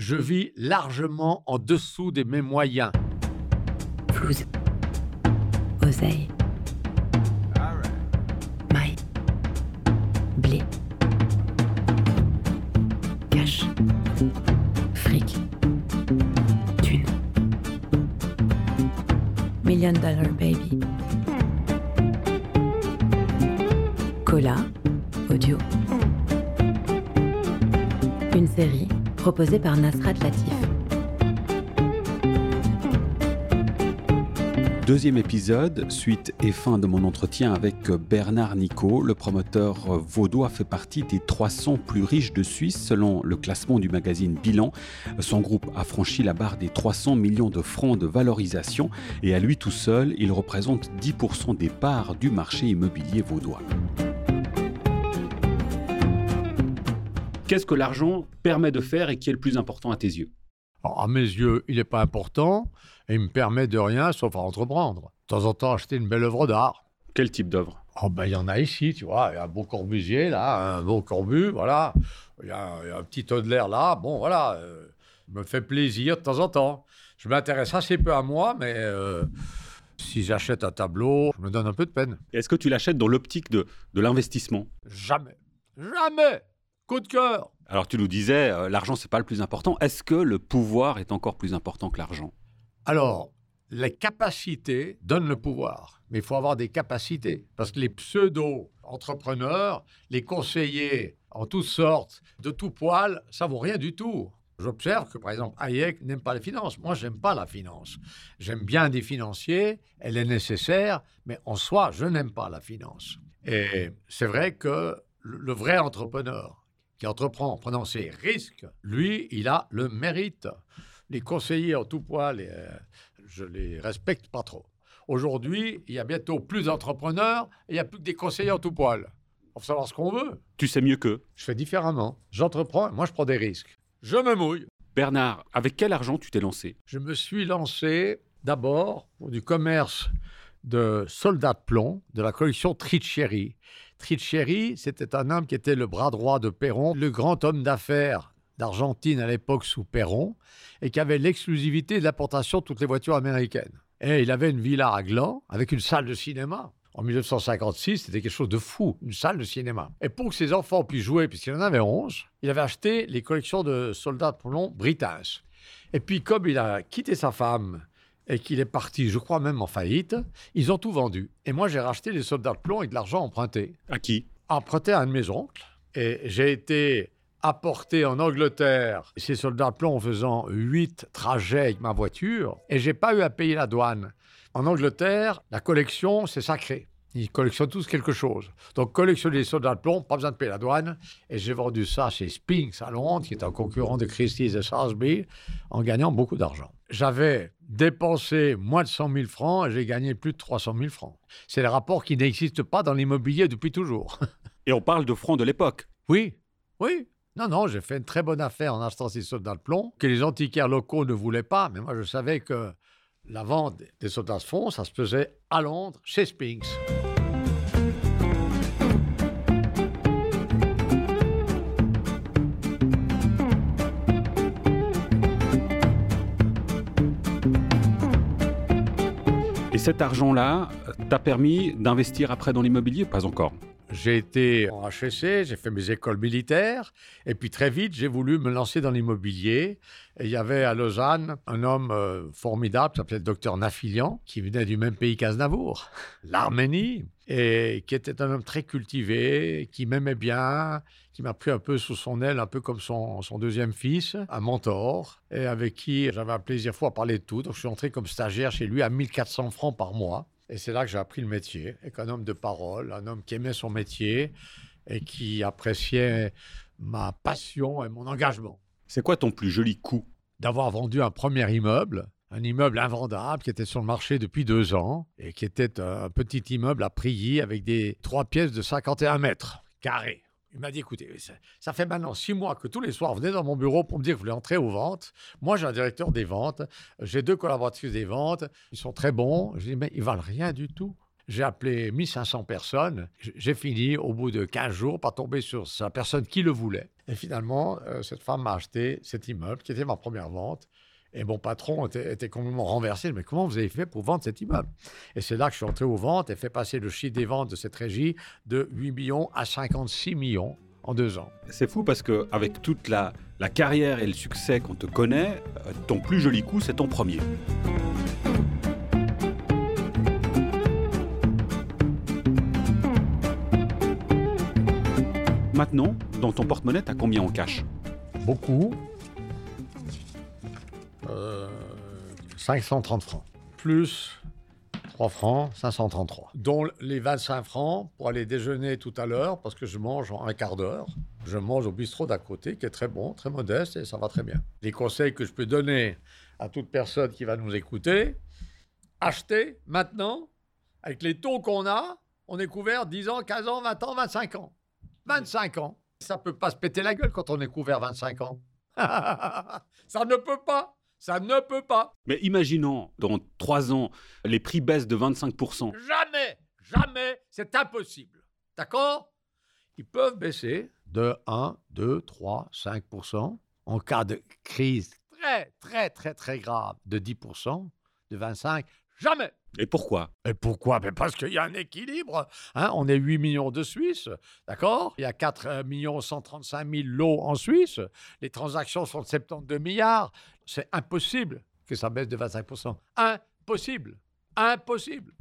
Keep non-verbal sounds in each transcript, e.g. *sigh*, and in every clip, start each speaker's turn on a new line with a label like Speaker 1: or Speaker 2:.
Speaker 1: Je vis largement en dessous de mes moyens.
Speaker 2: Flouze. Oseille. Maille. Blé. Cash. Fric. Thune. Million Dollar Baby. Cola. Audio. Une série proposée par Nasrat Latif.
Speaker 3: Deuxième épisode, suite et fin de mon entretien avec Bernard Nico. Le promoteur vaudois fait partie des 300 plus riches de Suisse selon le classement du magazine Bilan. Son groupe a franchi la barre des 300 millions de francs de valorisation et à lui tout seul, il représente 10% des parts du marché immobilier vaudois. Qu'est-ce que l'argent permet de faire et qui est le plus important à tes yeux
Speaker 1: Alors, à mes yeux, il n'est pas important et il me permet de rien sauf à entreprendre. De temps en temps, acheter une belle œuvre d'art.
Speaker 3: Quel type d'œuvre
Speaker 1: Oh ben, il y en a ici, tu vois. Il y a un beau Corbusier, là, un beau Corbu, voilà. Il y a, il y a un petit Audelaire, là. Bon, voilà. euh, me fait plaisir de temps en temps. Je m'intéresse assez peu à moi, mais euh, si j'achète un tableau, je me donne un peu de peine.
Speaker 3: Est-ce que tu l'achètes dans l'optique de, de l'investissement?
Speaker 1: Jamais. Jamais Coup de cœur
Speaker 3: Alors tu nous disais, euh, l'argent c'est pas le plus important. Est-ce que le pouvoir est encore plus important que l'argent?
Speaker 1: Alors, les capacités donnent le pouvoir, mais il faut avoir des capacités. Parce que les pseudo-entrepreneurs, les conseillers en toutes sortes, de tout poil, ça vaut rien du tout. J'observe que, par exemple, Hayek n'aime pas les finances. Moi, j'aime pas la finance. J'aime bien des financiers, elle est nécessaire, mais en soi, je n'aime pas la finance. Et c'est vrai que le le vrai entrepreneur qui entreprend en prenant ses risques, lui, il a le mérite. Les conseillers en tout poil, euh, je les respecte pas trop. Aujourd'hui, il y a bientôt plus d'entrepreneurs et il n'y a plus que des conseillers en tout poil. On faut savoir ce qu'on veut.
Speaker 3: Tu sais mieux qu'eux.
Speaker 1: Je fais différemment. J'entreprends et moi, je prends des risques. Je me mouille.
Speaker 3: Bernard, avec quel argent tu t'es lancé?
Speaker 1: Je me suis lancé d'abord pour du commerce de soldats de plomb de la collection Tricheri. C'était un homme qui était le bras droit de Perron, le grand homme d'affaires d'Argentine à l'époque sous Perron, et qui avait l'exclusivité de l'importation de toutes les voitures américaines. Et il avait une villa à Gland avec une salle de cinéma. En 1956, c'était quelque chose de fou, une salle de cinéma. Et pour que ses enfants puissent jouer, puisqu'il en avait 11, il avait acheté les collections de soldats de plomb Britanniques. Et puis, comme il a quitté sa femme et qu'il est parti, je crois même en faillite, ils ont tout vendu. Et moi, j'ai racheté les soldats de plomb avec de l'argent emprunté.
Speaker 3: À qui?
Speaker 1: Emprunté à un de mes oncles. Et j'ai été apporté en Angleterre ces soldats de plomb en faisant huit trajets avec ma voiture. Et j'ai pas eu à payer la douane. En Angleterre, la collection, c'est sacré. Ils collectionnent tous quelque chose. Donc, collectionner les soldats de plomb, pas besoin de payer la douane. Et j'ai vendu ça chez Spinks à Londres, qui est un concurrent de Christie's et Salisbury, en gagnant beaucoup d'argent. J'avais dépensé moins de 100 000 francs et j'ai gagné plus de 300 000 francs. C'est le rapport qui n'existe pas dans l'immobilier depuis toujours. *laughs*
Speaker 3: Et on parle de francs de l'époque.
Speaker 1: Oui, oui. Non, non, j'ai fait une très bonne affaire en achetant ces soldats de plomb que les antiquaires locaux ne voulaient pas. Mais moi, je savais que la vente des soldats de fond, ça se faisait à Londres, chez Spinks.
Speaker 3: Et cet argent-là t'a permis d'investir après dans l'immobilier Pas encore?
Speaker 1: J'ai été en HEC, j'ai fait mes écoles militaires, et puis très vite, j'ai voulu me lancer dans l'immobilier. Et il y avait à Lausanne un homme euh, formidable, qui s'appelait le docteur Nafilian, qui venait du même pays qu'Aznavour, *laughs* l'Arménie, et qui était un homme très cultivé, qui m'aimait bien, qui m'a pris un peu sous son aile, un peu comme son, son deuxième fils, un mentor, et avec qui j'avais un plaisir fou à parler de tout. Donc je suis entré comme stagiaire chez lui à 1400 francs par mois. Et c'est là que j'ai appris le métier, avec un homme de parole, un homme qui aimait son métier et qui appréciait ma passion et mon engagement.
Speaker 3: C'est quoi ton plus joli coup?
Speaker 1: D'avoir vendu un premier immeuble, un immeuble invendable qui était sur le marché depuis deux ans et qui était un petit immeuble à Prilly avec des trois pièces de 51 mètres carrés. Il m'a dit, écoutez, ça, ça fait maintenant six mois que tous les soirs, vous venez dans mon bureau pour me dire que vous voulez entrer aux ventes. Moi, j'ai un directeur des ventes, j'ai deux collaboratrices des ventes, ils sont très bons. Je dis, mais ils valent rien du tout. J'ai appelé 1500 personnes. J'ai fini, au bout de 15 jours, par tomber sur sa personne qui le voulait. Et finalement, euh, cette femme m'a acheté cet immeuble, qui était ma première vente. Et mon patron était, était, complètement renversé. Mais comment vous avez fait pour vendre cet immeuble? Et c'est là que je suis entré aux ventes et fait passer le chiffre des ventes de cette régie de 8 millions à 56 millions en deux ans.
Speaker 3: C'est fou parce qu'avec toute la, la carrière et le succès qu'on te connaît, euh, ton plus joli coup, c'est ton premier. Maintenant, dans ton porte-monnaie, t'as combien en cash?
Speaker 1: Beaucoup. 530 francs. Plus 3 francs, 533. Dont les 25 francs pour aller déjeuner tout à l'heure, parce que je mange en un quart d'heure. Je mange au bistrot d'à côté, qui est très bon, très modeste, et ça va très bien. Les conseils que je peux donner à toute personne qui va nous écouter, acheter maintenant, avec les taux qu'on a, on est couvert 10 ans, 15 ans, 20 ans, 25 ans. 25 ans. Ça peut pas se péter la gueule quand on est couvert 25 ans. *laughs* ça ne peut pas. Ça ne peut pas.
Speaker 3: Mais imaginons, dans 3 ans, les prix baissent de 25%.
Speaker 1: Jamais, jamais, c'est impossible. D'accord? Ils peuvent baisser de 1, 2, 3, 5% en cas de crise très, très, très, très grave de 10%, de 25%. Jamais.
Speaker 3: Et pourquoi?
Speaker 1: Et pourquoi? Ben Parce qu'il y a un équilibre. Hein on est 8 millions de Suisses, d'accord? Il y a 4 millions 135 000 lots en Suisse. Les transactions sont de 72 milliards. C'est impossible que ça baisse de 25%. Impossible. Impossible.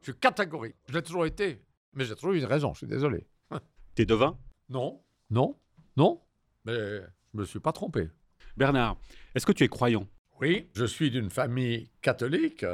Speaker 1: Je suis catégorique. Je l'ai toujours été. Mais j'ai toujours eu une raison, je suis désolé. *laughs*
Speaker 3: T'es devin?
Speaker 1: Non, non, non. Mais je ne me suis pas trompé.
Speaker 3: Bernard, est-ce que tu es croyant?
Speaker 1: Oui, je suis d'une famille catholique.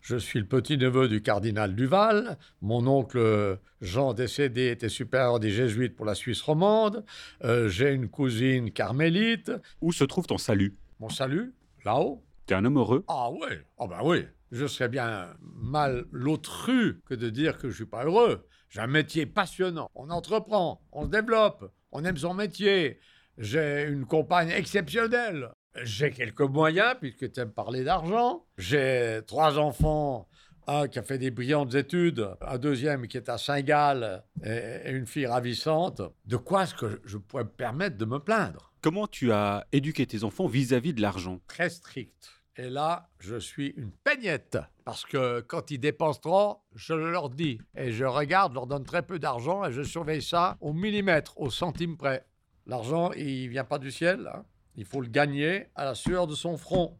Speaker 1: Je suis le petit-neveu du cardinal Duval. Mon oncle Jean décédé était supérieur des jésuites pour la Suisse romande. Euh, J'ai une cousine carmélite.
Speaker 3: Où se trouve ton salut?
Speaker 1: Mon salut? Là-haut
Speaker 3: T'es un homme heureux?
Speaker 1: Ah oui, ah ben oui. Je serais bien mal l'autru que de dire que je suis pas heureux. J'ai un métier passionnant. On entreprend, on se développe, on aime son métier. J'ai une compagne exceptionnelle. J'ai quelques moyens, puisque tu aimes parler d'argent. J'ai trois enfants, un qui a fait des brillantes études, un deuxième qui est à Saint-Gall et une fille ravissante. De quoi est-ce que je pourrais me permettre de me plaindre?
Speaker 3: Comment tu as éduqué tes enfants vis-à-vis de l'argent?
Speaker 1: Très strict. Et là, je suis une peignette. Parce que quand ils dépensent trop, je leur dis. Et je regarde, je leur donne très peu d'argent et je surveille ça au millimètre, au centime près. L'argent, il vient pas du ciel. Hein. Il faut le gagner à la sueur de son front.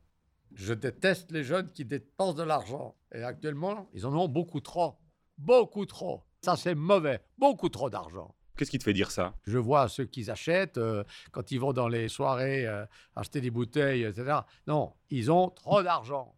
Speaker 1: Je déteste les jeunes qui dépensent de l'argent. Et actuellement, ils en ont beaucoup trop. Beaucoup trop. Ça, c'est mauvais. Beaucoup trop d'argent.
Speaker 3: Qu'est-ce qui te fait dire ça?
Speaker 1: Je vois ceux qui achètent euh, quand ils vont dans les soirées euh, acheter des bouteilles, etc. Non, ils ont trop d'argent.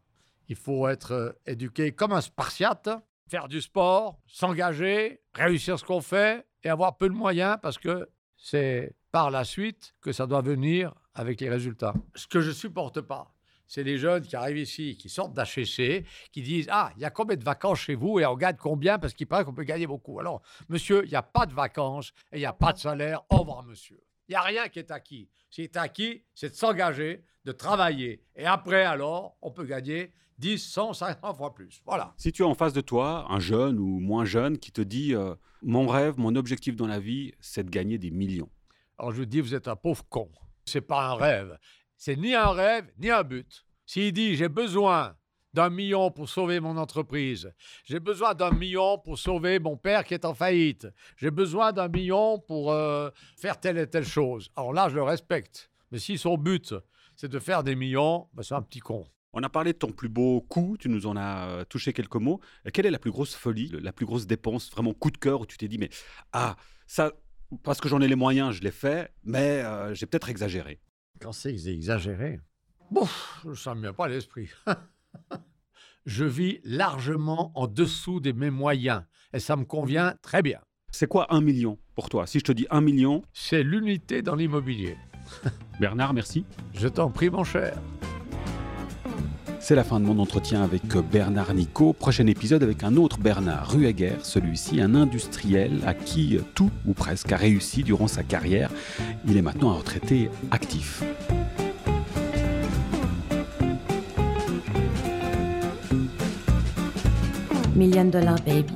Speaker 1: Il faut être euh, éduqué comme un spartiate, faire du sport, s'engager, réussir ce qu'on fait et avoir peu de moyens parce que c'est par la suite que ça doit venir avec les résultats. Ce que je supporte pas, c'est les jeunes qui arrivent ici, qui sortent d'HEC, qui disent Ah, il y a combien de vacances chez vous et on gagne combien parce qu'il paraît qu'on peut gagner beaucoup. Alors, monsieur, il n'y a pas de vacances et il n'y a pas de salaire. Au revoir, monsieur. Il n'y a rien qui est acquis. Ce qui est acquis, c'est de s'engager, de travailler. Et après, alors, on peut gagner 10, 100, 500 fois plus. Voilà.
Speaker 3: Si tu as en face de toi un jeune ou moins jeune qui te dit euh, Mon rêve, mon objectif dans la vie, c'est de gagner des millions.
Speaker 1: Alors, je dis Vous êtes un pauvre con. C'est pas un rêve. C'est ni un rêve, ni un but. S'il dit j'ai besoin d'un million pour sauver mon entreprise, j'ai besoin d'un million pour sauver mon père qui est en faillite, j'ai besoin d'un million pour euh, faire telle et telle chose. Alors là, je le respecte. Mais si son but, c'est de faire des millions, ben c'est un petit con.
Speaker 3: On a parlé de ton plus beau coup, tu nous en as euh, touché quelques mots. Quelle est la plus grosse folie, la plus grosse dépense, vraiment coup de cœur où tu t'es dit, mais ah, ça, parce que j'en ai les moyens, je l'ai fait, mais euh, j'ai peut-être exagéré.
Speaker 1: Quand c'est exagéré Bon, ça ne me vient pas à l'esprit. *laughs* je vis largement en dessous de mes moyens et ça me convient très bien.
Speaker 3: C'est quoi un million pour toi? Si je te dis un million
Speaker 1: C'est l'unité dans l'immobilier.
Speaker 3: Bernard, merci.
Speaker 1: Je t'en prie, mon cher.
Speaker 3: C'est la fin de mon entretien avec Bernard Nico. Prochain épisode avec un autre Bernard Rueger, celui-ci un industriel à qui tout ou presque a réussi durant sa carrière. Il est maintenant un retraité actif.
Speaker 2: Million Dollar Baby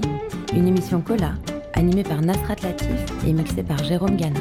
Speaker 2: une émission Cola, animée par Nasrat Latif et mixée par Jérôme Gana.